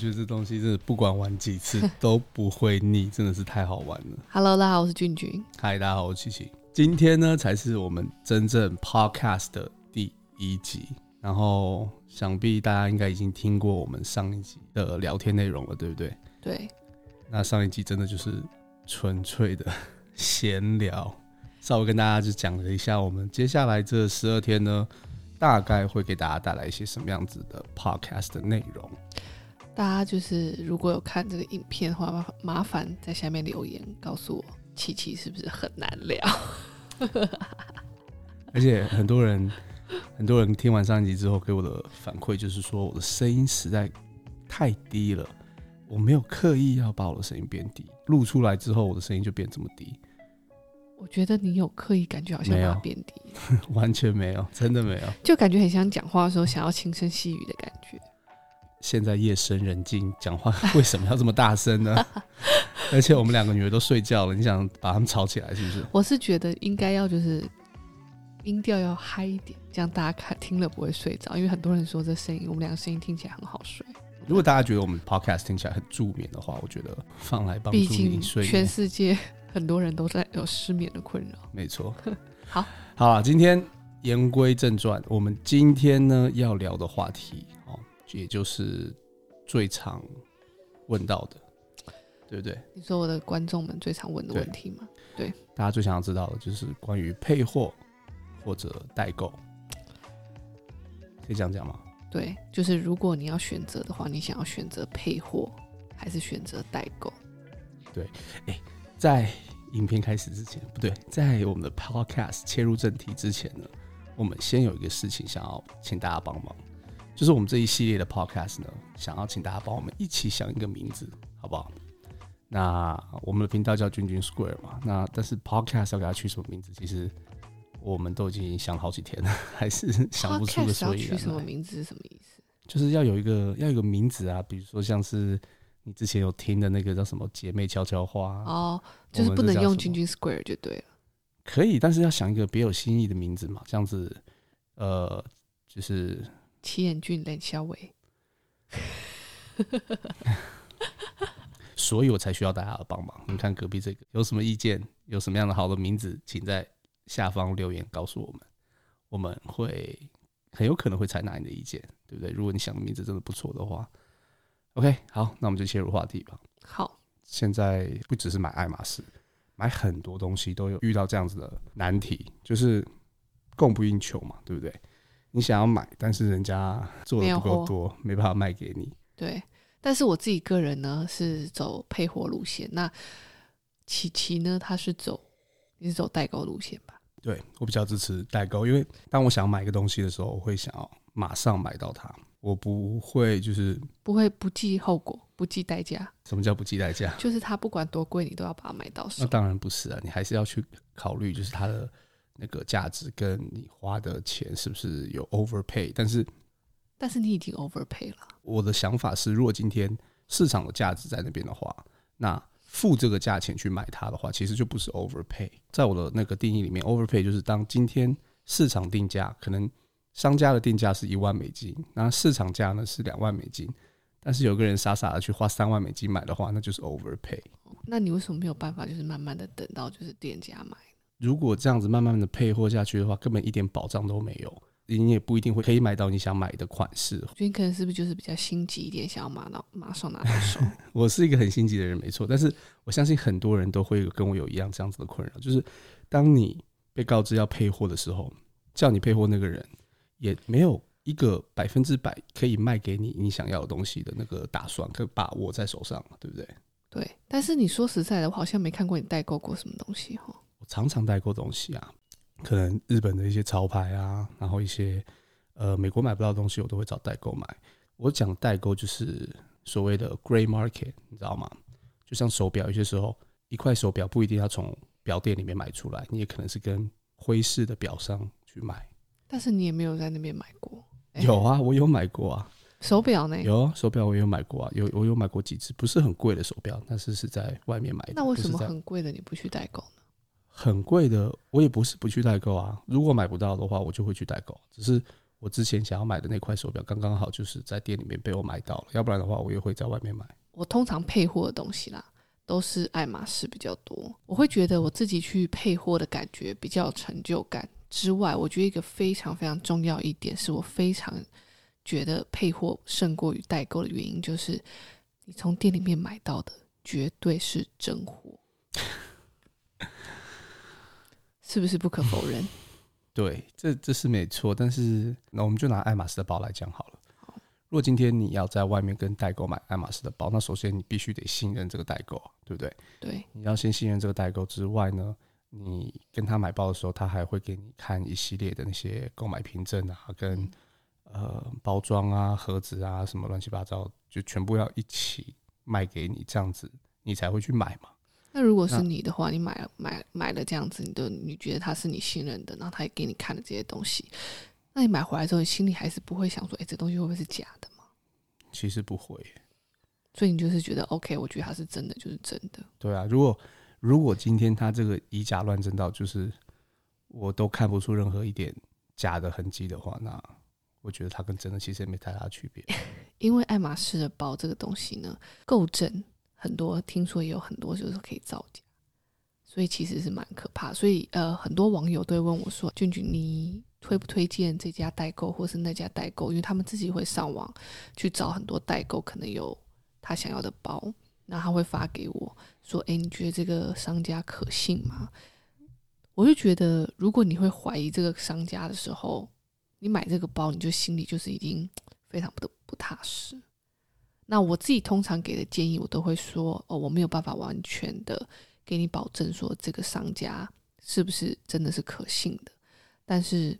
觉得这东西真的不管玩几次 都不会腻，真的是太好玩了。Hello，大家好，我是俊俊。嗨，大家好，我是琪琪。今天呢，才是我们真正 Podcast 的第一集。然后，想必大家应该已经听过我们上一集的聊天内容了，对不对？对。那上一集真的就是纯粹的 闲聊，稍微跟大家就讲了一下，我们接下来这十二天呢。大概会给大家带来一些什么样子的 podcast 的内容？大家就是如果有看这个影片的话，麻烦在下面留言告诉我，琪琪是不是很难聊？而且很多人，很多人听完上一集之后给我的反馈就是说，我的声音实在太低了，我没有刻意要把我的声音变低，录出来之后我的声音就变这么低。我觉得你有刻意感觉好像要变低，完全没有，真的没有，就感觉很像讲话的时候想要轻声细语的感觉。现在夜深人静，讲话为什么要这么大声呢？而且我们两个女儿都睡觉了，你想把他们吵起来是不是？我是觉得应该要就是音调要嗨一点，这样大家看听了不会睡着。因为很多人说这声音，我们两个声音听起来很好睡。如果大家觉得我们 podcast 听起来很助眠的话，我觉得放来帮助你睡。全世界。很多人都在有失眠的困扰，没错。好，好，今天言归正传，我们今天呢要聊的话题哦，也就是最常问到的，对不对？你说我的观众们最常问的问题吗？对，对大家最想要知道的就是关于配货或者代购，可以这样讲吗？对，就是如果你要选择的话，你想要选择配货还是选择代购？对，哎、欸。在影片开始之前，不对，在我们的 podcast 切入正题之前呢，我们先有一个事情想要请大家帮忙，就是我们这一系列的 podcast 呢，想要请大家帮我们一起想一个名字，好不好？那我们的频道叫君君 Square 嘛，那但是 podcast 要给它取什么名字，其实我们都已经想好几天了，还是想不出个所以然。取什么名字是什么意思？就是要有一个要有一个名字啊，比如说像是。你之前有听的那个叫什么姐妹悄悄话哦，就是不能用君君 Square 就对了。可以，但是要想一个别有新意的名字嘛，这样子，呃，就是齐彦俊冷小伟，所以我才需要大家的帮忙。你看隔壁这个有什么意见？有什么样的好的名字，请在下方留言告诉我们，我们会很有可能会采纳你的意见，对不对？如果你想的名字真的不错的话。OK，好，那我们就切入话题吧。好，现在不只是买爱马仕，买很多东西都有遇到这样子的难题，就是供不应求嘛，对不对？你想要买，但是人家做的不够多，没办法卖给你。对，但是我自己个人呢是走配货路线，那琪琪呢，他是走你是走代购路线吧？对，我比较支持代购，因为当我想买一个东西的时候，我会想要马上买到它。我不会，就是不会不计后果，不计代价。什么叫不计代价？就是它不管多贵，你都要把它买到手。那当然不是啊，你还是要去考虑，就是它的那个价值跟你花的钱是不是有 overpay。但是，但是你已经 overpay 了。我的想法是，如果今天市场的价值在那边的话，那付这个价钱去买它的话，其实就不是 overpay。在我的那个定义里面，overpay 就是当今天市场定价可能。商家的定价是一万美金，那市场价呢是两万美金，但是有个人傻傻的去花三万美金买的话，那就是 overpay。那你为什么没有办法，就是慢慢的等到就是店家买？如果这样子慢慢的配货下去的话，根本一点保障都没有，你也不一定会可以买到你想买的款式。所以你可能是不是就是比较心急一点，想要马到马上拿到手？我是一个很心急的人，没错，但是我相信很多人都会跟我有一样这样子的困扰，就是当你被告知要配货的时候，叫你配货那个人。也没有一个百分之百可以卖给你你想要的东西的那个打算，可把握在手上，对不对？对。但是你说实在的，我好像没看过你代购过什么东西哈。我常常代购东西啊，可能日本的一些潮牌啊，然后一些呃美国买不到的东西，我都会找代购买。我讲代购就是所谓的 grey market，你知道吗？就像手表，有些时候一块手表不一定要从表店里面买出来，你也可能是跟灰市的表商去买。但是你也没有在那边买过？有啊，我有买过啊。手表呢？有啊，手表我也有买过啊。有我有买过几只，不是很贵的手表，但是是在外面买的。那为什么很贵的你不去代购呢？很贵的我也不是不去代购啊。如果买不到的话，我就会去代购。只是我之前想要买的那块手表刚刚好就是在店里面被我买到了，要不然的话我也会在外面买。我通常配货的东西啦，都是爱马仕比较多。我会觉得我自己去配货的感觉比较有成就感。之外，我觉得一个非常非常重要一点，是我非常觉得配货胜过于代购的原因，就是你从店里面买到的绝对是真货，是不是不可否认？对，这这是没错。但是那我们就拿爱马仕的包来讲好了。如果今天你要在外面跟代购买爱马仕的包，那首先你必须得信任这个代购，对不对？对，你要先信任这个代购之外呢，你跟他买包的时候，他还会给你看一系列的那些购买凭证啊，跟呃包装啊、盒子啊什么乱七八糟，就全部要一起卖给你，这样子你才会去买嘛。那如果是你的话，你买了买买了这样子，你的你觉得他是你信任的，然后他也给你看了这些东西，那你买回来之后，你心里还是不会想说，哎，这东西会不会是假的吗？其实不会，所以你就是觉得 OK，我觉得它是真的，就是真的。对啊，如果。如果今天他这个以假乱真到就是我都看不出任何一点假的痕迹的话，那我觉得它跟真的其实也没太大区别。因为爱马仕的包这个东西呢，够真，很多听说也有很多就是可以造假，所以其实是蛮可怕。所以呃，很多网友都会问我说：“俊俊，你推不推荐这家代购或是那家代购？因为他们自己会上网去找很多代购，可能有他想要的包。”那他会发给我说：“诶，你觉得这个商家可信吗？”我就觉得，如果你会怀疑这个商家的时候，你买这个包，你就心里就是已经非常不不踏实。那我自己通常给的建议，我都会说：“哦，我没有办法完全的给你保证说这个商家是不是真的是可信的，但是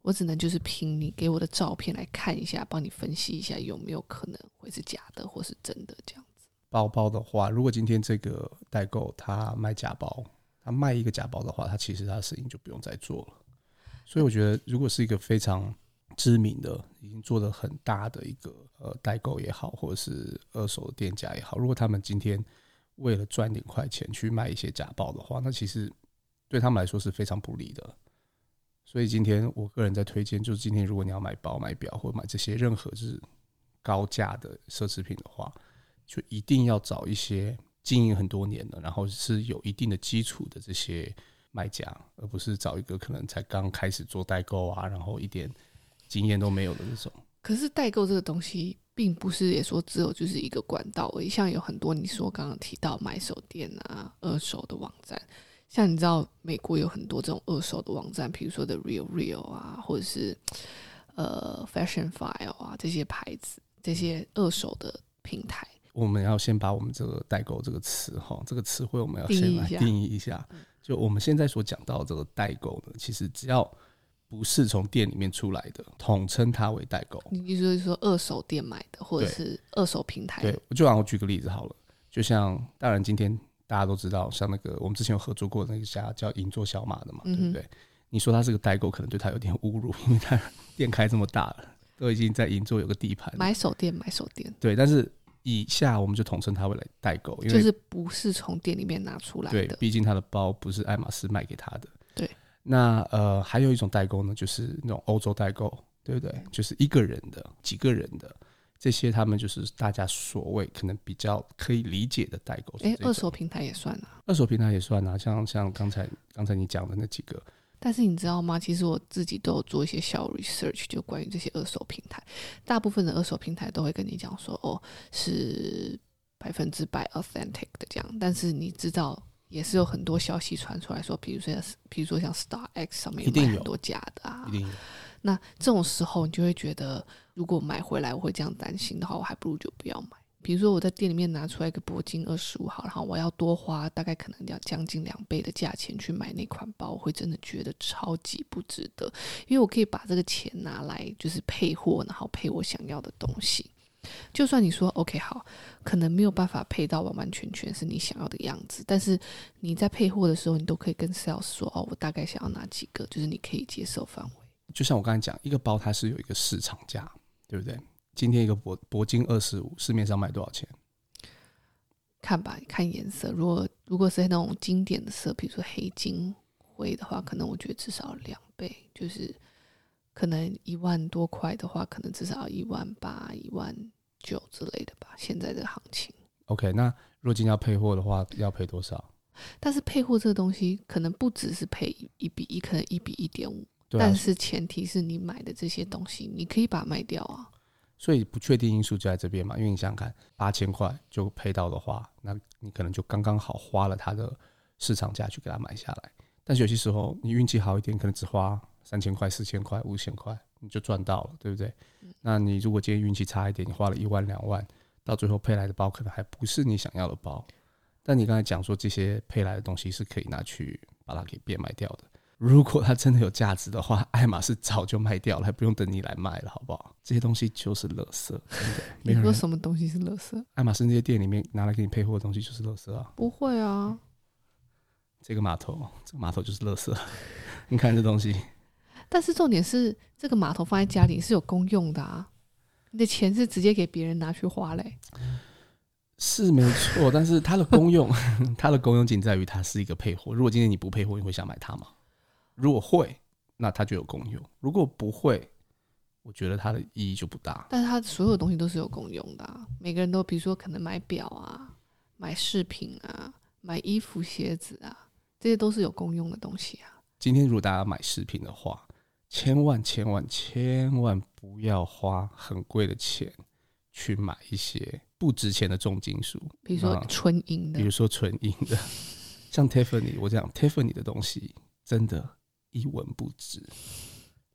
我只能就是凭你给我的照片来看一下，帮你分析一下有没有可能会是假的或是真的这样子。”包包的话，如果今天这个代购他卖假包，他卖一个假包的话，他其实他的生意就不用再做了。所以我觉得，如果是一个非常知名的、已经做得很大的一个呃代购也好，或者是二手店家也好，如果他们今天为了赚点快钱去卖一些假包的话，那其实对他们来说是非常不利的。所以今天我个人在推荐，就是今天如果你要买包、买表或者买这些任何是高价的奢侈品的话。就一定要找一些经营很多年的，然后是有一定的基础的这些卖家，而不是找一个可能才刚开始做代购啊，然后一点经验都没有的那种。可是代购这个东西，并不是也说只有就是一个管道而已，像有很多你说刚刚提到买手店啊、二手的网站，像你知道美国有很多这种二手的网站，比如说的 Real Real 啊，或者是呃 Fashion File 啊这些牌子，这些二手的平台。我们要先把我们这个代购这个词哈，这个词汇我们要先来定义一下。就我们现在所讲到这个代购呢，其实只要不是从店里面出来的，统称它为代购。你意思是说二手店买的，或者是二手平台？对，我就让我举个例子好了。就像当然今天大家都知道，像那个我们之前有合作过的那个家叫银座小马的嘛，对不对？你说他是个代购，可能对他有点侮辱，因为他店开这么大了，都已经在银座有个地盘。买手店，买手店。对，但是。以下我们就统称它为来代购，因为就是不是从店里面拿出来的。对，毕竟他的包不是爱马仕卖给他的。对。那呃，还有一种代购呢，就是那种欧洲代购，对不对？就是一个人的、几个人的这些，他们就是大家所谓可能比较可以理解的代购。哎，二手平台也算啊。二手平台也算啊，像像刚才刚才你讲的那几个。但是你知道吗？其实我自己都有做一些小 research，就关于这些二手平台。大部分的二手平台都会跟你讲说，哦，是百分之百 authentic 的这样。但是你知道，也是有很多消息传出来说，比如说，比如说像 Star X 上面有很多假的啊。一定有。那这种时候，你就会觉得，如果买回来我会这样担心的话，我还不如就不要买。比如说我在店里面拿出来一个铂金二十五号，然后我要多花大概可能要将近两倍的价钱去买那款包，我会真的觉得超级不值得，因为我可以把这个钱拿来就是配货，然后配我想要的东西。就算你说 OK 好，可能没有办法配到完完全全是你想要的样子，但是你在配货的时候，你都可以跟 sales 说哦，我大概想要哪几个，就是你可以接受范围。就像我刚才讲，一个包它是有一个市场价，对不对？今天一个铂铂金二十五，市面上卖多少钱？看吧，看颜色。如果如果是那种经典的色，比如说黑金灰的话，可能我觉得至少两倍，就是可能一万多块的话，可能至少要一万八、一万九之类的吧。现在的行情。OK，那如果今天要配货的话，要配多少？但是配货这个东西，可能不只是配一比一，可能一比一点五。但是前提是你买的这些东西，你可以把它卖掉啊。所以不确定因素就在这边嘛，因为你想想看，八千块就配到的话，那你可能就刚刚好花了它的市场价去给它买下来。但是有些时候你运气好一点，可能只花三千块、四千块、五千块，你就赚到了，对不对？嗯。那你如果今天运气差一点，你花了一万两万，到最后配来的包可能还不是你想要的包。但你刚才讲说这些配来的东西是可以拿去把它给变卖掉的。如果它真的有价值的话，爱马仕早就卖掉了，还不用等你来卖了，好不好？这些东西就是垃圾，真的。你说什么东西是垃圾？爱马仕那些店里面拿来给你配货的东西就是垃圾啊？不会啊，这个码头，这个码头就是垃圾。你看这东西。但是重点是，这个码头放在家里是有公用的啊，你的钱是直接给别人拿去花嘞。是没错，但是它的功用，它的功用仅在于它是一个配货。如果今天你不配货，你会想买它吗？如果会，那它就有功用；如果不会，我觉得它的意义就不大。但是它所有东西都是有功用的啊，每个人都，比如说可能买表啊、买饰品啊、买衣服、鞋子啊，这些都是有功用的东西啊。今天如果大家买饰品的话，千万千万千万不要花很贵的钱去买一些不值钱的重金属，比如说纯银的，比如说纯银的，像 Tiffany，我讲 Tiffany 的东西真的。一文不值，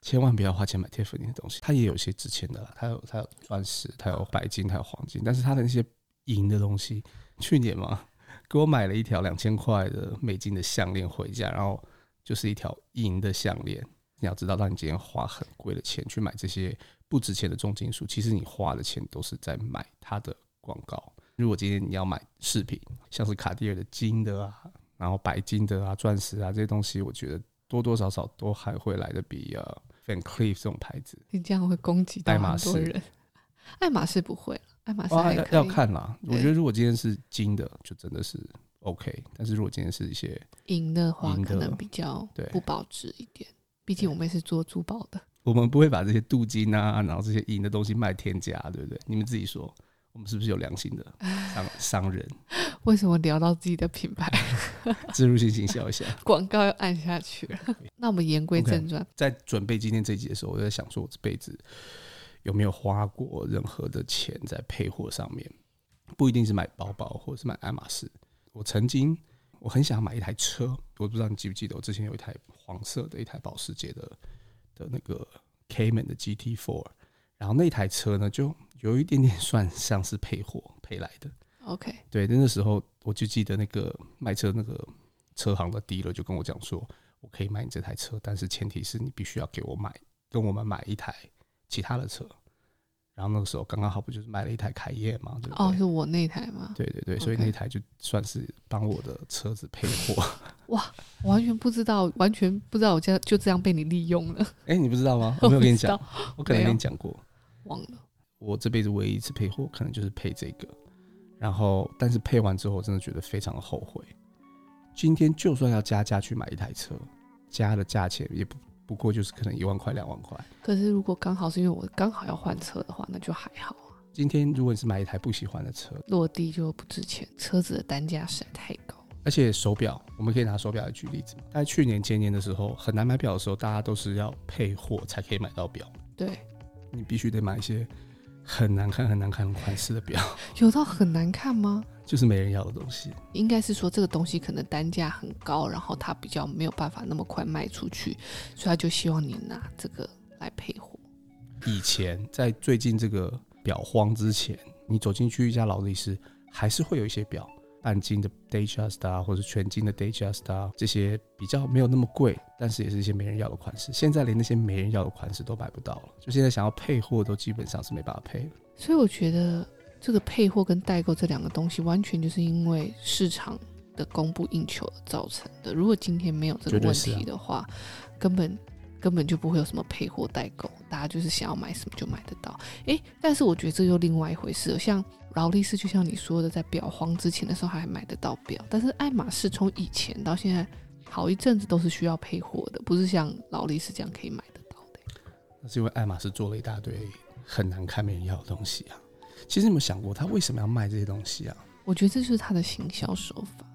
千万不要花钱买 Tiffany 的东西。它也有一些值钱的啦，它有它有钻石，它有白金，它有黄金。但是它的那些银的东西，去年嘛，给我买了一条两千块的美金的项链回家，然后就是一条银的项链。你要知道，当你今天花很贵的钱去买这些不值钱的重金属，其实你花的钱都是在买它的广告。如果今天你要买饰品，像是卡地尔的金的啊，然后白金的啊、钻石啊这些东西，我觉得。多多少少都还会来的比呃 Van Cleef 这种牌子，你这样会攻击到很多人。爱马仕不会，爱马仕。要看啦。我觉得如果今天是金的，就真的是 OK。但是如果今天是一些银的话，可能比较不保值一点。毕竟我们也是做珠宝的，我们不会把这些镀金啊，然后这些银的东西卖天价，对不对？你们自己说。我们是不是有良心的商商人？为什么聊到自己的品牌？植入性行销一下，广告要按下去了。那我们言归正传，okay, 在准备今天这一集的时候，我在想说，我这辈子有没有花过任何的钱在配货上面？不一定是买包包，或者是买爱马仕。我曾经我很想买一台车，我不知道你记不记得，我之前有一台黄色的一台保时捷的的那个 Cayman 的 GT4，然后那台车呢就。有一点点 算像是配货配来的，OK，对，那时候我就记得那个卖车那个车行的 dealer 就跟我讲说，我可以买你这台车，但是前提是你必须要给我买跟我们买一台其他的车。然后那个时候刚刚好不就是买了一台凯宴嘛，对不对？哦，是我那台吗？对对对，所以那台就算是帮我的车子配货。哇，完全不知道，完全不知道我这样就这样被你利用了。哎，你不知道吗？我没有跟你讲，我可能跟你讲过，忘了。我这辈子唯一一次配货，可能就是配这个，然后，但是配完之后，我真的觉得非常的后悔。今天就算要加价去买一台车，加的价钱也不不过就是可能一万块两万块。可是如果刚好是因为我刚好要换车的话，那就还好啊。今天如果你是买一台不喜欢的车，落地就不值钱，车子的单价实在太高。而且手表，我们可以拿手表来举例子。在去年前年的时候，很难买表的时候，大家都是要配货才可以买到表。对，你必须得买一些。很难看、很难看的款式的表，有到很难看吗？就是没人要的东西。应该是说这个东西可能单价很高，然后它比较没有办法那么快卖出去，所以他就希望你拿这个来配货。以前在最近这个表荒之前，你走进去一家劳力士，还是会有一些表。半金的 Datejust 啊，或者全金的 Datejust 啊，这些比较没有那么贵，但是也是一些没人要的款式。现在连那些没人要的款式都买不到了，就现在想要配货都基本上是没办法配了。所以我觉得这个配货跟代购这两个东西，完全就是因为市场的供不应求造成的。如果今天没有这个问题的话，啊、根本根本就不会有什么配货代购，大家就是想要买什么就买得到。诶，但是我觉得这又另外一回事，像。劳力士就像你说的，在表荒之前的时候还买得到表，但是爱马仕从以前到现在好一阵子都是需要配货的，不是像劳力士这样可以买得到的。那是因为爱马仕做了一大堆很难看、没人要的东西啊。其实你有没有想过，他为什么要卖这些东西啊？我觉得这就是他的行销手法，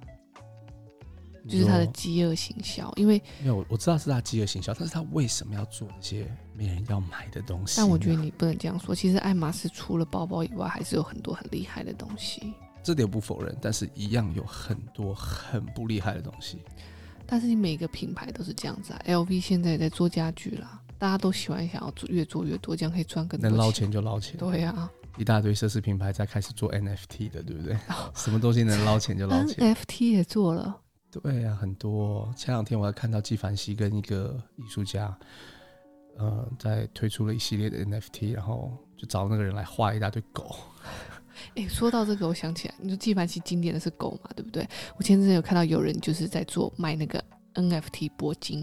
就是他的饥饿行销。因为没有，我知道是他饥饿行销，但是他为什么要做那些没人要买的东西？但我觉得你不能这样说。其实爱马仕除了包包以外，还是有很多很厉害的东西。这点不否认，但是一样有很多很不厉害的东西。但是你每个品牌都是这样子啊，LV 现在也在做家具啦，大家都喜欢想要做越做越多，这样可以赚更多钱。能捞钱就捞钱。对呀、啊，一大堆奢侈品牌在开始做 NFT 的，对不对？哦、什么东西能捞钱就捞钱。NFT 也做了。对呀、啊，很多。前两天我还看到纪梵希跟一个艺术家，呃，在推出了一系列的 NFT，然后就找那个人来画一大堆狗。哎，说到这个，我想起来，你说纪梵希经典的是狗嘛，对不对？我前阵子有看到有人就是在做卖那个 NFT 铂金，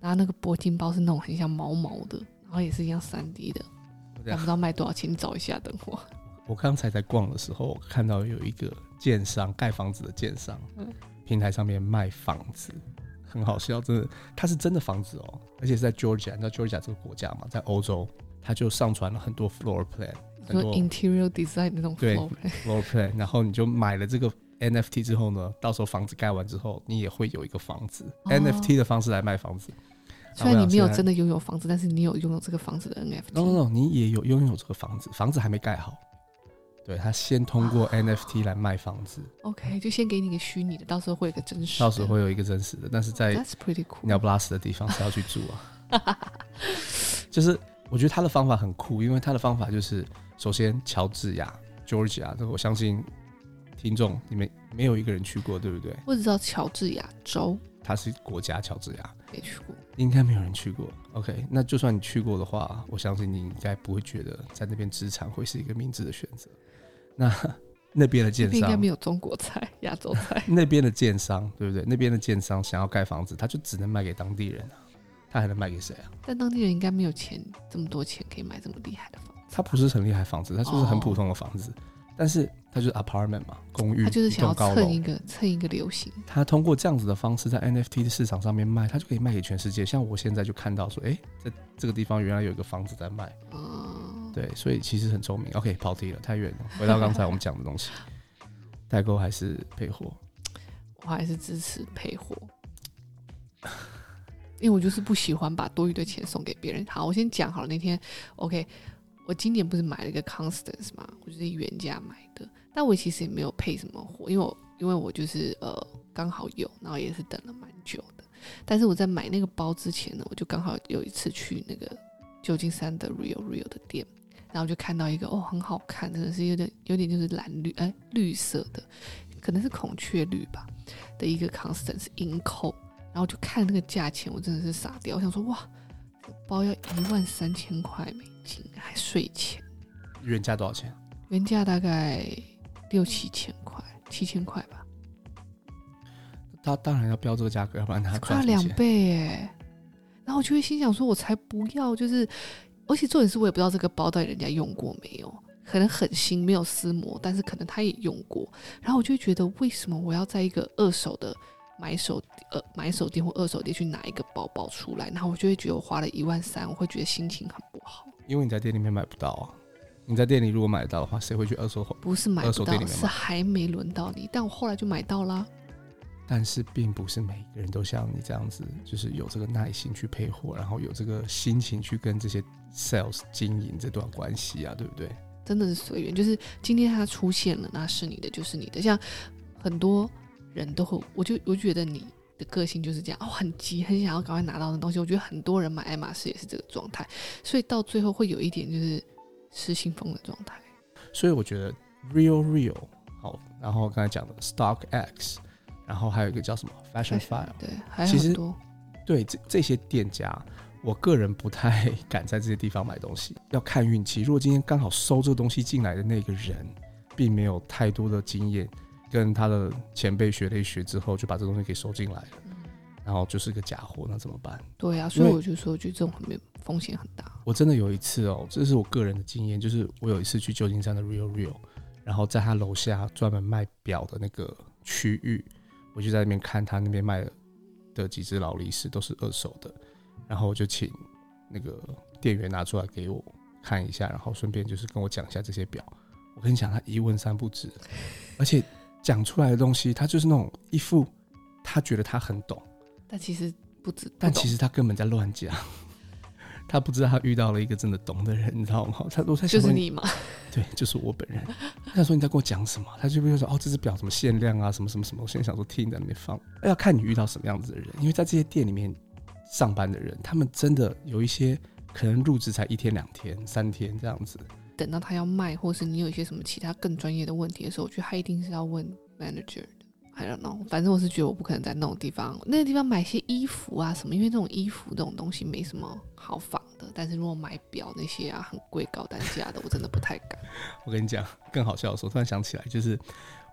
然后那个铂金包是那种很像毛毛的，然后也是一样三 D 的，我不知道卖多少钱，你找一下，等会。我刚才在逛的时候，我看到有一个建商盖房子的建商，嗯，平台上面卖房子，很好笑，真的，它是真的房子哦，而且是在 Georgia，你知道 Georgia 这个国家嘛，在欧洲，他就上传了很多 floor plan。很多 interior design 那种 floor plan, floor plan，然后你就买了这个 NFT 之后呢，到时候房子盖完之后，你也会有一个房子、哦、NFT 的方式来卖房子。虽然你没有真的拥有房子，但是你有拥有这个房子的 NFT。No No No，你也有拥有这个房子，房子还没盖好。对，他先通过 NFT 来卖房子。OK，就先给你个虚拟的，到时候会有个真实。到时候会有一个真实的，但是在。鸟不拉屎的地方是要去住啊。就是我觉得他的方法很酷，因为他的方法就是。首先，乔治亚 （Georgia） 这个我相信听众你们没有一个人去过，对不对？我只知道乔治亚州，它是国家，乔治亚没去过，应该没有人去过。OK，那就算你去过的话，我相信你应该不会觉得在那边资产会是一个明智的选择。那那边的建商应该没有中国菜、亚洲菜。那边的建商对不对？那边的建商想要盖房子，他就只能卖给当地人啊，他还能卖给谁啊？但当地人应该没有钱这么多钱可以买这么厉害的房子。他不是很厉害房子，他就是很普通的房子，哦、但是他就是 apartment 嘛，公寓。他就是想要蹭一个蹭一个流行。他通过这样子的方式在 NFT 的市场上面卖，他就可以卖给全世界。像我现在就看到说，哎、欸，在这个地方原来有一个房子在卖。嗯，对，所以其实很聪明。OK，跑题了，太远了。回到刚才我们讲的东西，代购还是配货？我还是支持配货，因为我就是不喜欢把多余的钱送给别人。好，我先讲好了，那天 OK。我今年不是买了一个 Constance 嘛，我就是原价买的，但我其实也没有配什么货，因为我因为我就是呃刚好有，然后也是等了蛮久的。但是我在买那个包之前呢，我就刚好有一次去那个旧金山的 Real Real 的店，然后就看到一个哦很好看，真的是有点有点就是蓝绿哎绿色的，可能是孔雀绿吧的一个 Constance 银扣，然后就看那个价钱，我真的是傻掉，我想说哇，这包要一万三千块美金还税前，原价多少钱？原价大概六七千块，七千块吧。他当然要标这个价格，要不然他快两倍哎。然后我就会心想说，我才不要，就是，而且重点是我也不知道这个包到底人家用过没有，可能很新，没有撕膜，但是可能他也用过。然后我就会觉得，为什么我要在一个二手的买手呃买手店或二手店去拿一个包包出来？然后我就会觉得我花了一万三，我会觉得心情很不好。因为你在店里面买不到啊！你在店里如果买得到的话，谁会去二手？不是买不到，是还没轮到你。但我后来就买到啦。但是并不是每个人都像你这样子，就是有这个耐心去配货，然后有这个心情去跟这些 sales 经营这段关系啊，对不对？真的是随缘，就是今天它出现了，那是你的就是你的。像很多人都会，我就我觉得你。的个性就是这样哦，很急，很想要赶快拿到的东西。我觉得很多人买爱马仕也是这个状态，所以到最后会有一点就是失心疯的状态。所以我觉得 Real Real 好，然后刚才讲的 Stock X，然后还有一个叫什么 Fashion File，对，还有很多。对这这些店家，我个人不太敢在这些地方买东西，要看运气。如果今天刚好收这个东西进来的那个人，并没有太多的经验。跟他的前辈学了一学之后，就把这东西给收进来了，嗯，然后就是个假货，那怎么办？对啊，所以我就说，我觉得这种很没风险很大。我真的有一次哦，这是我个人的经验，就是我有一次去旧金山的 Real Real，然后在他楼下专门卖表的那个区域，我就在那边看他那边卖的几只劳力士都是二手的，然后我就请那个店员拿出来给我看一下，然后顺便就是跟我讲一下这些表。我跟你讲，他一问三不知，而且讲出来的东西，他就是那种一副他觉得他很懂，但其实不知，但其实他根本在乱讲。他不知道他遇到了一个真的懂的人，你知道吗？他都在想就是你吗？对，就是我本人。他说你在跟我讲什么？他就比如说哦，这只表什么限量啊，什么什么什么。我现在想说听在那边放，要看你遇到什么样子的人，因为在这些店里面上班的人，他们真的有一些可能入职才一天、两天、三天这样子。等到他要卖，或是你有一些什么其他更专业的问题的时候，我觉得他一定是要问 manager。I don't know，反正我是觉得我不可能在那种地方，那个地方买些衣服啊什么，因为这种衣服这种东西没什么好仿的。但是如果买表那些啊很贵高单价的，我真的不太敢。我跟你讲，更好笑的时候，突然想起来，就是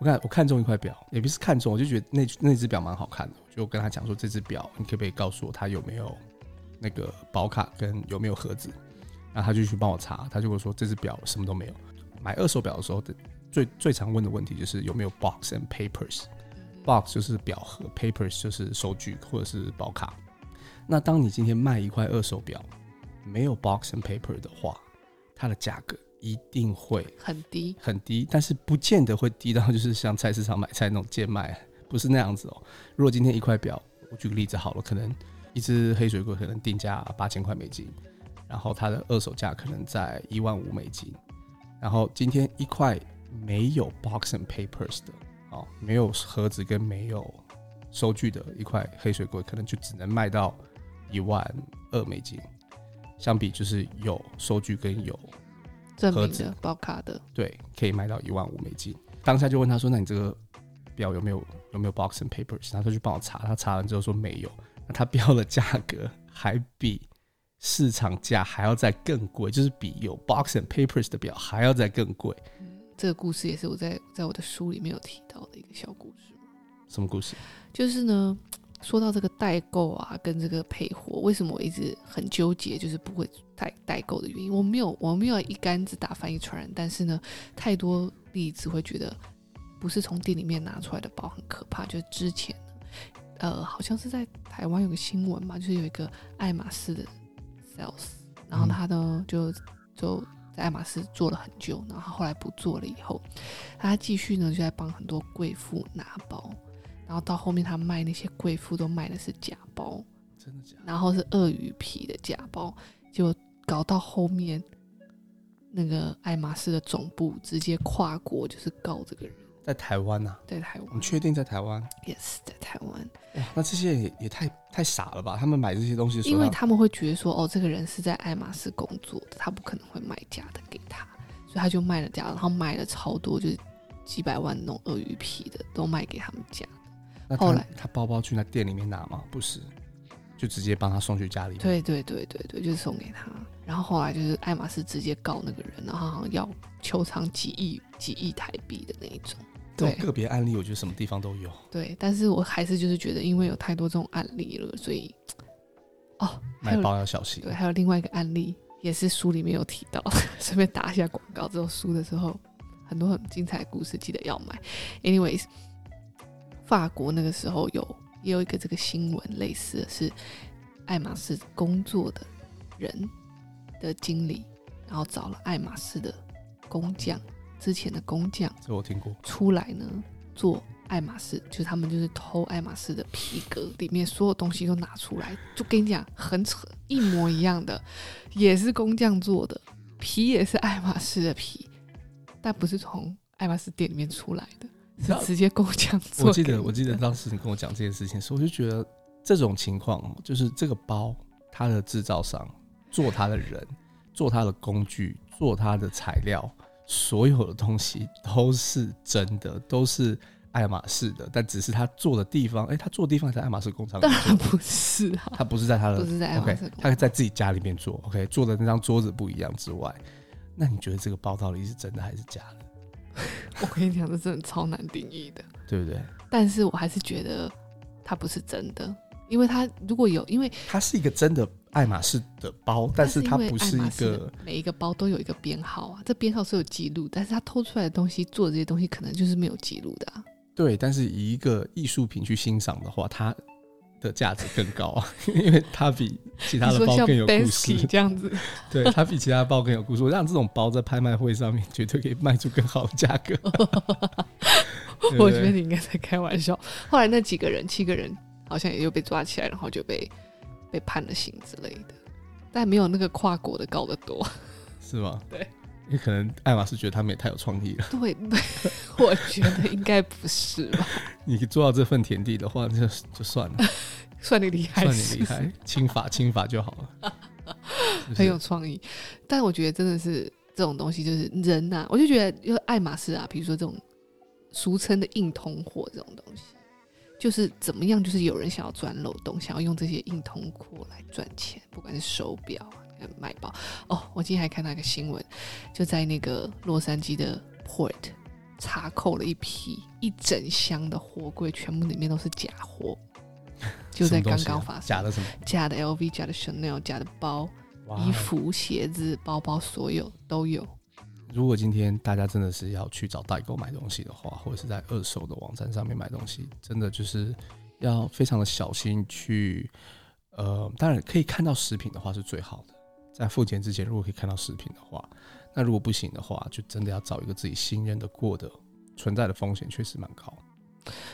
我看我看中一块表，也不是看中，我就觉得那那只表蛮好看的，我就跟他讲说，这只表你可不可以告诉我它有没有那个保卡跟有没有盒子？然后他就去帮我查，他就会说这只表什么都没有。买二手表的时候的最最常问的问题就是有没有 box and papers。Box 就是表盒，Papers 就是收据或者是保卡。那当你今天卖一块二手表，没有 Box and Paper 的话，它的价格一定会很低很低，但是不见得会低到就是像菜市场买菜那种贱卖，不是那样子哦。如果今天一块表，我举个例子好了，可能一只黑水鬼可能定价八千块美金，然后它的二手价可能在一万五美金，然后今天一块没有 Box and Papers 的。哦，没有盒子跟没有收据的一块黑水龟，可能就只能卖到一万二美金。相比就是有收据跟有盒子、保卡的，对，可以卖到一万五美金。当下就问他说：“那你这个表有没有有没有 box and papers？” 他说去帮我查，他查完之后说没有。那他标的价格还比市场价还要再更贵，就是比有 box and papers 的表还要再更贵。这个故事也是我在在我的书里面有提到的一个小故事。什么故事？就是呢，说到这个代购啊，跟这个配货，为什么我一直很纠结，就是不会代代购的原因。我没有我没有一竿子打翻一船人，但是呢，太多例子会觉得不是从店里面拿出来的包很可怕。就是之前，呃，好像是在台湾有个新闻嘛，就是有一个爱马仕的 sales，然后他呢就就。在爱马仕做了很久，然后后来不做了以后，他继续呢就在帮很多贵妇拿包，然后到后面他卖那些贵妇都卖的是假包，真的假的？然后是鳄鱼皮的假包，就搞到后面那个爱马仕的总部直接跨国就是告这个人。在台湾呐、啊，在台湾，你确定在台湾？Yes，在台湾。哇，那这些也也太太傻了吧？他们买这些东西，因为他们会觉得说，哦，这个人是在爱马仕工作的，他不可能会卖假的给他，所以他就卖了假，然后买了超多，就是几百万那种鳄鱼皮的，都卖给他们家。那后来他包包去那店里面拿吗？不是，就直接帮他送去家里。对对对对对，就是送给他。然后后来就是爱马仕直接告那个人，然后好像要求偿几亿几亿台币的那一种。这种个别案例，我觉得什么地方都有。对，但是我还是就是觉得，因为有太多这种案例了，所以哦，买包要小心。对，还有另外一个案例，也是书里面有提到，顺便打一下广告。之后书的时候，很多很精彩的故事，记得要买。Anyways，法国那个时候有也有一个这个新闻，类似的是爱马仕工作的人的经理，然后找了爱马仕的工匠。之前的工匠，这我听过。出来呢，做爱马仕，就是他们就是偷爱马仕的皮革，里面所有东西都拿出来，就跟你讲很扯，一模一样的，也是工匠做的，皮也是爱马仕的皮，但不是从爱马仕店里面出来的，是直接工匠做。我记得，我记得当时你跟我讲这件事情时，我就觉得这种情况，就是这个包，它的制造商做它的人，做它的工具，做它的材料。所有的东西都是真的，都是爱马仕的，但只是他做的地方，哎、欸，他做的地方在爱马仕工厂。当然不是啊，他不是在他的，不是在爱马仕工厂他在自己家里面做，OK，做的那张桌子不一样之外，那你觉得这个包到底是真的还是假的？我跟你讲，这真的超难定义的，对不对？但是我还是觉得它不是真的，因为它如果有，因为它是一个真的。爱马仕的包，但是它不是一个每一个包都有一个编号啊，这编号是有记录，但是它偷出来的东西做的这些东西可能就是没有记录的啊。对，但是以一个艺术品去欣赏的话，它的价值更高啊，因为它比其他的包更有故事。这样子，对，它比其他的包更有故事。我让这种包在拍卖会上面绝对可以卖出更好的价格。我觉得你应该在开玩笑。后来那几个人，七个人好像也就被抓起来，然后就被被判了刑之类的，但没有那个跨国的高得多，是吗？对。因为可能爱马仕觉得他们也太有创意了。对对，我觉得应该不是吧？你做到这份田地的话，就就算了，算你厉害，算你厉害，轻法轻法就好了。很有创意，但我觉得真的是这种东西，就是人呐、啊，我就觉得，因为爱马仕啊，比如说这种俗称的硬通货这种东西，就是怎么样，就是有人想要钻漏洞，想要用这些硬通货来赚钱，不管是手表啊。卖包哦！我今天还看到一个新闻，就在那个洛杉矶的 Port 查扣了一批一整箱的货柜，全部里面都是假货，就在刚刚发生。假的什么？假的 LV，假的 Chanel，假的包、衣服、鞋子、包包，所有都有。如果今天大家真的是要去找代购买东西的话，或者是在二手的网站上面买东西，真的就是要非常的小心去。呃，当然可以看到食品的话是最好的。在付钱之前，如果可以看到食品的话，那如果不行的话，就真的要找一个自己信任的过的，存在的风险确实蛮高。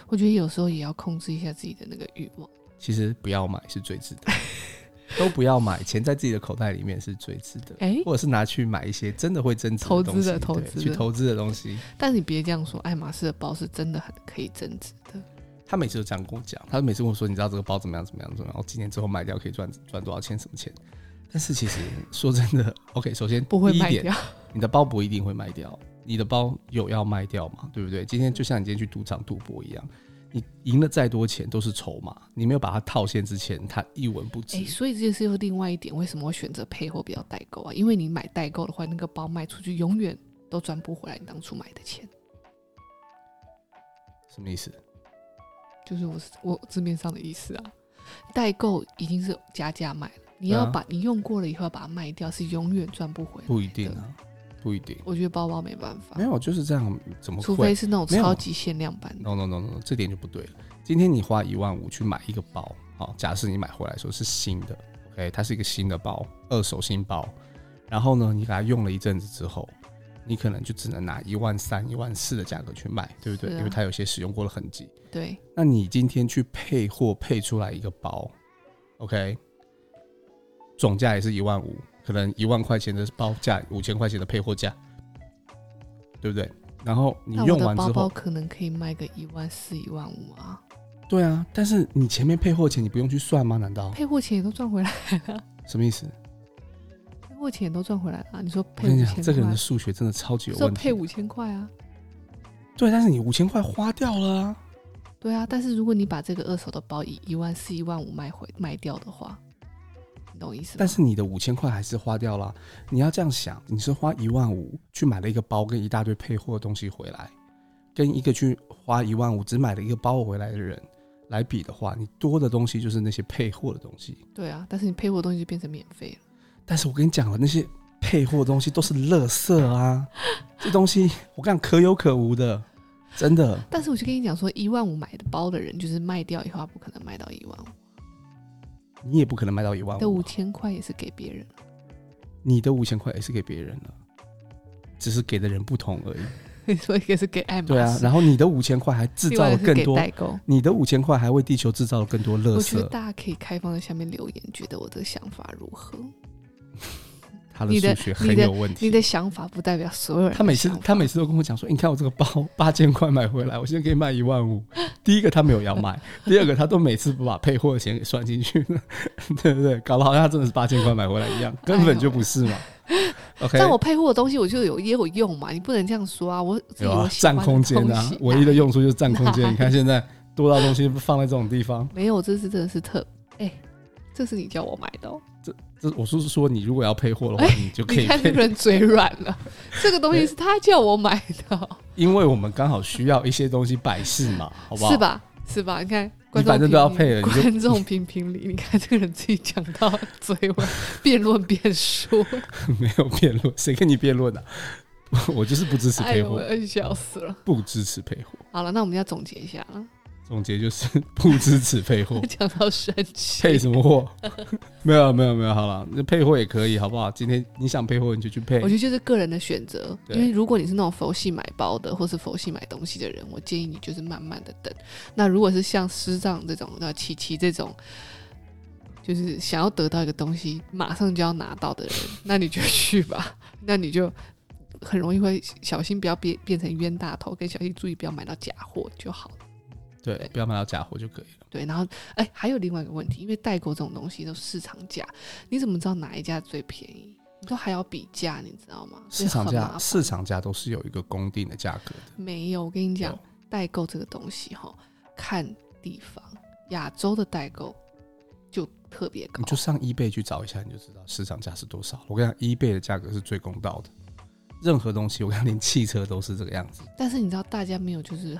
我觉得有时候也要控制一下自己的那个欲望。其实不要买是最值得，都不要买，钱在自己的口袋里面是最值得。哎、欸，或者是拿去买一些真的会增值的东西，投资的投资，去投资的东西。但是你别这样说，爱马仕的包是真的很可以增值的。他每次都这样跟我讲，他每次跟我说，你知道这个包怎么样怎么样怎么样，然后几年之后卖掉可以赚赚多少钱什么钱。但是其实说真的，OK，首先不会卖掉，你的包不一定会卖掉，你的包有要卖掉嘛？对不对？今天就像你今天去赌场赌博一样，你赢了再多钱都是筹码，你没有把它套现之前，它一文不值。哎、欸，所以这是又另外一点，为什么会选择配货比较代购啊？因为你买代购的话，那个包卖出去永远都赚不回来你当初买的钱。什么意思？就是我我字面上的意思啊，代购已经是加价卖了。你要把你用过了以后要把它卖掉，是永远赚不回来。不一定啊，不一定。我觉得包包没办法。没有，就是这样。怎么？除非是那种超级限量版的。No no no no，这点就不对了。今天你花一万五去买一个包，好，假设你买回来说是新的，OK，它是一个新的包，二手新包。然后呢，你给它用了一阵子之后，你可能就只能拿一万三、一万四的价格去卖，对不对？啊、因为它有些使用过的痕迹。对。那你今天去配货配出来一个包，OK？总价也是一万五，可能一万块钱的包价，五千块钱的配货价，对不对？然后你用完之后，包包可能可以卖个一万四、一万五啊。对啊，但是你前面配货钱你不用去算吗？难道配货钱也都赚回来了？什么意思？配货钱也都赚回来了？你说配？我跟你讲，这个人的数学真的超级有问题。说配五千块啊？对，但是你五千块花掉了啊。对啊，但是如果你把这个二手的包以一万四、一万五卖回卖掉的话。懂意思，但是你的五千块还是花掉了。你要这样想，你是花一万五去买了一个包跟一大堆配货的东西回来，跟一个去花一万五只买了一个包回来的人来比的话，你多的东西就是那些配货的东西。对啊，但是你配货的东西就变成免费了。但是我跟你讲了，那些配货的东西都是垃圾啊，这东西我讲可有可无的，真的。但是我就跟你讲说，一万五买的包的人，就是卖掉以后，他不可能卖到一万五。你也不可能卖到一万五，的五千块也是给别人，你的五千块也是给别人了，只是给的人不同而已。所以也是给爱马仕。对啊，然后你的五千块还制造了更多代购，你的五千块还为地球制造了更多垃圾。我觉得大家可以开放在下面留言，觉得我的想法如何？他的数学很有问题。你的想法不代表所有人。他每次他每次都跟我讲说：“你看我这个包八千块买回来，我现在可以卖一万五。”第一个他没有要卖，第二个他都每次不把配货的钱给算进去，对不对？搞得好像他真的是八千块买回来一样，根本就不是嘛。OK，但我配货的东西我就有也有用嘛，你不能这样说啊！我有啊，占空间啊，唯一的用处就是占空间。你看现在多大东西放在这种地方？没有，这是真的是特哎。这是你叫我买的。哦，我是说，你如果要配货的话，欸、你就可以。你看这个人嘴软了，这个东西是他叫我买的。欸，因为我们刚好需要一些东西摆饰嘛，好不好？是吧？是吧？你看，你反正都要配了，观众评评理，你看这个人自己讲到嘴软，辩论辩说，没有辩论，谁跟你辩论的？我就是不支持配货，哎，笑死了，不支持配货。好了，那我们要总结一下了。总结就是 不支持配货，讲到生气，配什么货？没有没有没有，好了，那配货也可以，好不好？今天你想配货，你就去配。我觉得就是个人的选择，因为如果你是那种佛系买包的，或是佛系买东西的人，我建议你就是慢慢的等。那如果是像师丈这种，那琪琪这种，就是想要得到一个东西，马上就要拿到的人，那你就去吧，那你就。很容易会小心，不要变变成冤大头，跟小心注意不要买到假货就好了。对，对不要买到假货就可以了。对，然后哎，还有另外一个问题，因为代购这种东西都市场价，你怎么知道哪一家最便宜？你都还要比价，你知道吗？市场价，市场价都是有一个公定的价格的。没有，我跟你讲，代购这个东西哈，看地方，亚洲的代购就特别高。你就上 eBay 去找一下，你就知道市场价是多少。我跟你讲，eBay 的价格是最公道的。任何东西，我看连汽车都是这个样子。但是你知道，大家没有就是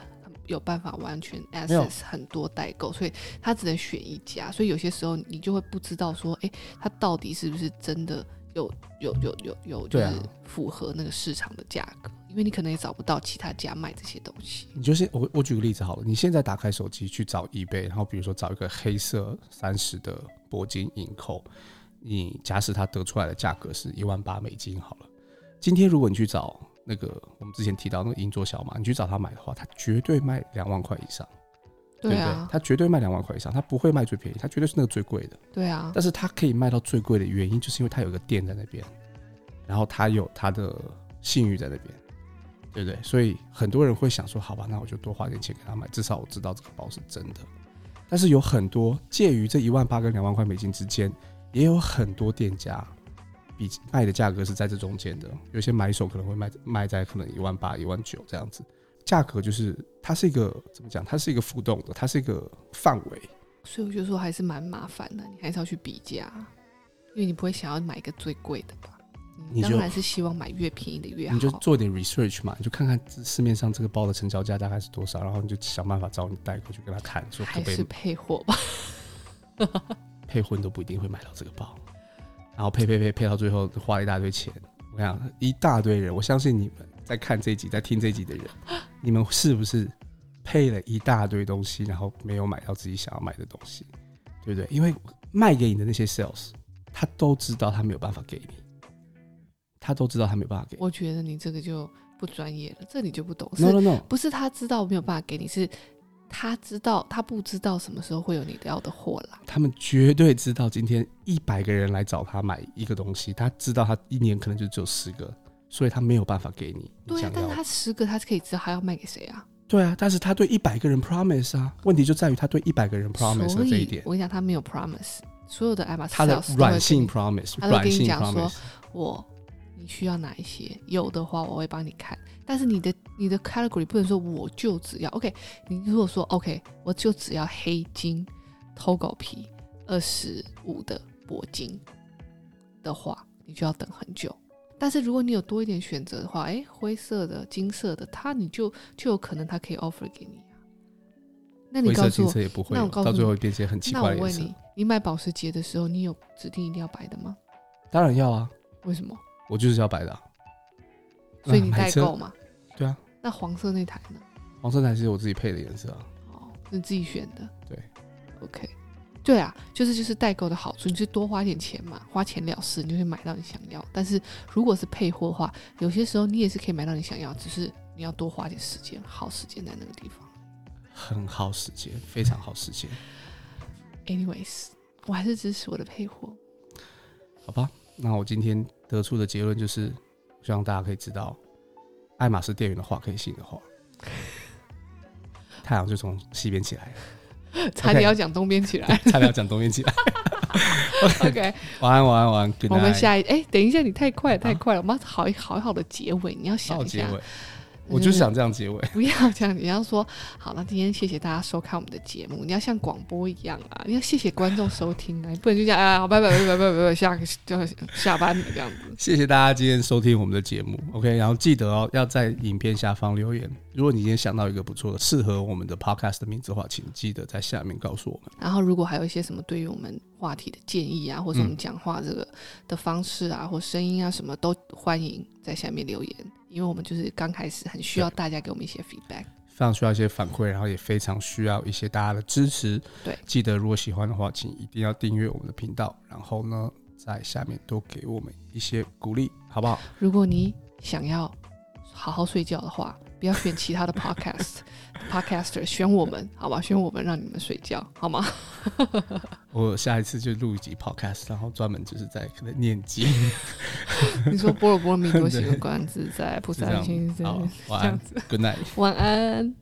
有办法完全 access 很多代购，所以他只能选一家。所以有些时候你就会不知道说，哎、欸，他到底是不是真的有有有有有就是符合那个市场的价格？因为你可能也找不到其他家卖这些东西。你就先我我举个例子好了，你现在打开手机去找 eBay，然后比如说找一个黑色三十的铂金银扣，你假使它得出来的价格是一万八美金好了。今天如果你去找那个我们之前提到那个银座小马，你去找他买的话，他绝对卖两万块以上，对啊，不对？他绝对卖两万块以上，他不会卖最便宜，他绝对是那个最贵的，对啊。但是他可以卖到最贵的原因，就是因为他有个店在那边，然后他有他的信誉在那边，对不对？所以很多人会想说，好吧，那我就多花点钱给他买，至少我知道这个包是真的。但是有很多介于这一万八跟两万块美金之间，也有很多店家。比卖的价格是在这中间的，有些买手可能会卖卖在可能一万八、一万九这样子，价格就是它是一个怎么讲？它是一个浮动的，它是一个范围。所以我觉得说还是蛮麻烦的，你还是要去比价，因为你不会想要买一个最贵的吧？你当然是希望买越便宜的越好。你就做点 research 嘛，你就看看市面上这个包的成交价大概是多少，然后你就想办法找你代购去跟他谈，说可不可以还是配货吧？配货都不一定会买到这个包。然后配配配配到最后花了一大堆钱，我想一大堆人，我相信你们在看这一集、在听这一集的人，你们是不是配了一大堆东西，然后没有买到自己想要买的东西，对不对？因为卖给你的那些 sales，他都知道他没有办法给你，他都知道他没有办法给你。我觉得你这个就不专业了，这你就不懂。No no no，不是他知道没有办法给你，是。他知道，他不知道什么时候会有你要的货啦。他们绝对知道，今天一百个人来找他买一个东西，他知道他一年可能就只有十个，所以他没有办法给你。对啊，但是他十个，他是可以知道他要卖给谁啊？对啊，但是他对一百个人 promise 啊，问题就在于他对一百个人 promise 的这一点。我跟你讲，他没有 promise，所有的爱马仕他的软性 promise，他都跟你讲说，我你需要哪一些，有的话我会帮你看。但是你的你的 category 不能说我就只要 OK，你如果说 OK，我就只要黑金偷狗皮二十五的铂金的话，你就要等很久。但是如果你有多一点选择的话，哎，灰色的、金色的，它你就就有可能它可以 offer 给你啊。那你告诉我，也不会那我告诉你，到最后变成很奇怪的。那我问你，你买保时捷的时候，你有指定一定要白的吗？当然要啊。为什么？我就是要白的啊。所以你代购嘛？对啊。那黄色那台呢？黄色那台是我自己配的颜色啊。哦，是自己选的。对。OK。对啊，就是就是代购的好处，你就多花点钱嘛，花钱了事，你就会买到你想要。但是如果是配货的话，有些时候你也是可以买到你想要，只是你要多花点时间，耗时间在那个地方。很耗时间，非常耗时间。Anyways，我还是支持我的配货。好吧，那我今天得出的结论就是。希望大家可以知道，爱马仕店员的话可以信的话，太阳就从西边起来了。差点要讲东边起来，差点要讲东边起来。OK，晚安，晚安，晚安。我们下一哎、欸，等一下，你太快了，太快了，我们要好一好好的结尾，你要想一下。我就想这样结尾，不要这样。你要说好，那今天谢谢大家收看我们的节目。你要像广播一样啊，你要谢谢观众收听啊，你不能就这样啊，好，拜拜拜拜拜拜，下就下班了这样子。谢谢大家今天收听我们的节目，OK，然后记得哦，要在影片下方留言。如果你今天想到一个不错的、适合我们的 Podcast 的名字的话，请记得在下面告诉我们。然后，如果还有一些什么对于我们话题的建议啊，或者我们讲话这个的方式啊，或声音啊，什么都欢迎在下面留言。因为我们就是刚开始，很需要大家给我们一些 feedback 非。常需要一些反馈，然后也非常需要一些大家的支持。对，记得如果喜欢的话，请一定要订阅我们的频道，然后呢，在下面多给我们一些鼓励，好不好？如果你想要好好睡觉的话，不要选其他的 podcast，podcaster 选我们，好吧？选我们，让你们睡觉，好吗？我下一次就录一集 podcast，然后专门就是在可能念经。你说波罗波罗蜜多行观自在菩萨心，这样子。晚安，Good night，晚安。